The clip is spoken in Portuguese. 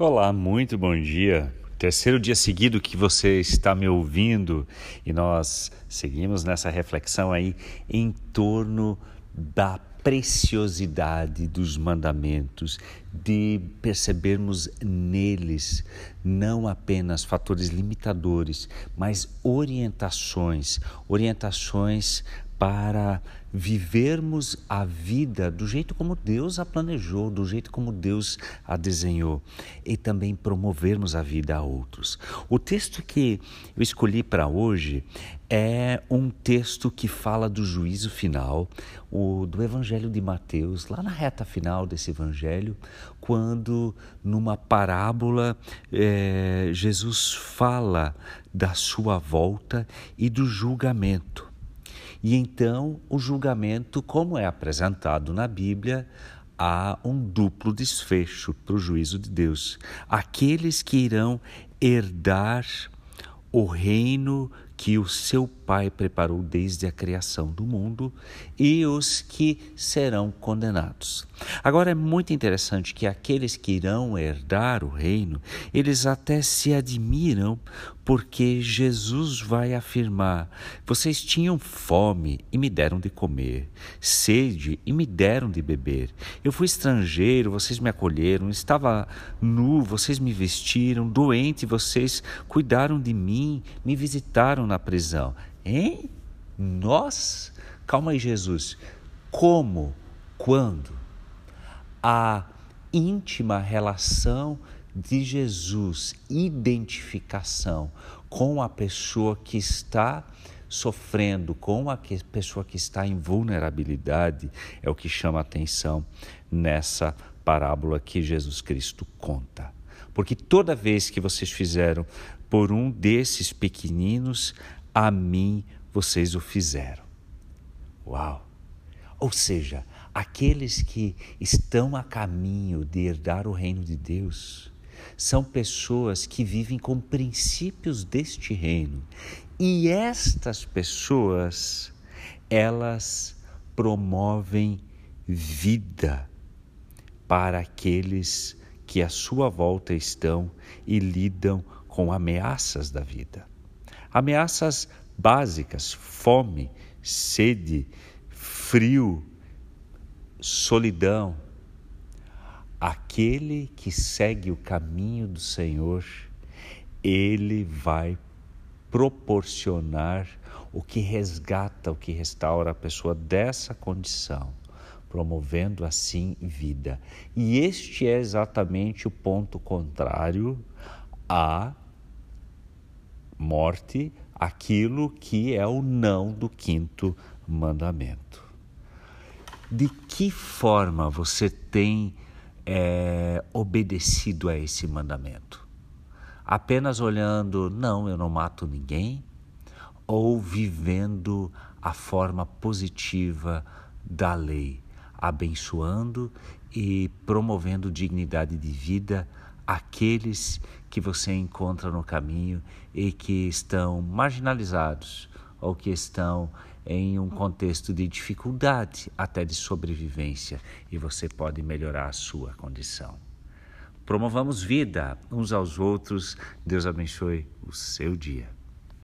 Olá, muito bom dia. Terceiro dia seguido que você está me ouvindo e nós seguimos nessa reflexão aí em torno da preciosidade dos mandamentos, de percebermos neles não apenas fatores limitadores, mas orientações, orientações para vivermos a vida do jeito como Deus a planejou, do jeito como Deus a desenhou e também promovermos a vida a outros. O texto que eu escolhi para hoje é um texto que fala do juízo final, o do Evangelho de Mateus, lá na reta final desse Evangelho, quando numa parábola é, Jesus fala da sua volta e do julgamento. E então o julgamento, como é apresentado na Bíblia, há um duplo desfecho para o juízo de Deus. Aqueles que irão herdar o reino que o seu Pai preparou desde a criação do mundo e os que serão condenados. Agora é muito interessante que aqueles que irão herdar o reino, eles até se admiram porque Jesus vai afirmar: Vocês tinham fome e me deram de comer, sede e me deram de beber. Eu fui estrangeiro, vocês me acolheram, estava nu, vocês me vestiram, doente, vocês cuidaram de mim, me visitaram na prisão. Hein? Nós? Calma aí, Jesus. Como? Quando? A íntima relação de Jesus, identificação com a pessoa que está sofrendo, com a pessoa que está em vulnerabilidade, é o que chama atenção nessa parábola que Jesus Cristo conta. Porque toda vez que vocês fizeram por um desses pequeninos, a mim vocês o fizeram. Uau! Ou seja, aqueles que estão a caminho de herdar o reino de Deus são pessoas que vivem com princípios deste reino. E estas pessoas, elas promovem vida para aqueles que à sua volta estão e lidam com ameaças da vida. Ameaças básicas, fome, sede, frio, solidão. Aquele que segue o caminho do Senhor, ele vai proporcionar o que resgata, o que restaura a pessoa dessa condição, promovendo assim vida. E este é exatamente o ponto contrário à morte, aquilo que é o não do quinto mandamento. De que forma você tem é, obedecido a esse mandamento? Apenas olhando, não, eu não mato ninguém, ou vivendo a forma positiva da lei, abençoando e promovendo dignidade de vida aqueles que você encontra no caminho e que estão marginalizados ou que estão em um contexto de dificuldade, até de sobrevivência, e você pode melhorar a sua condição. Promovamos vida uns aos outros. Deus abençoe o seu dia.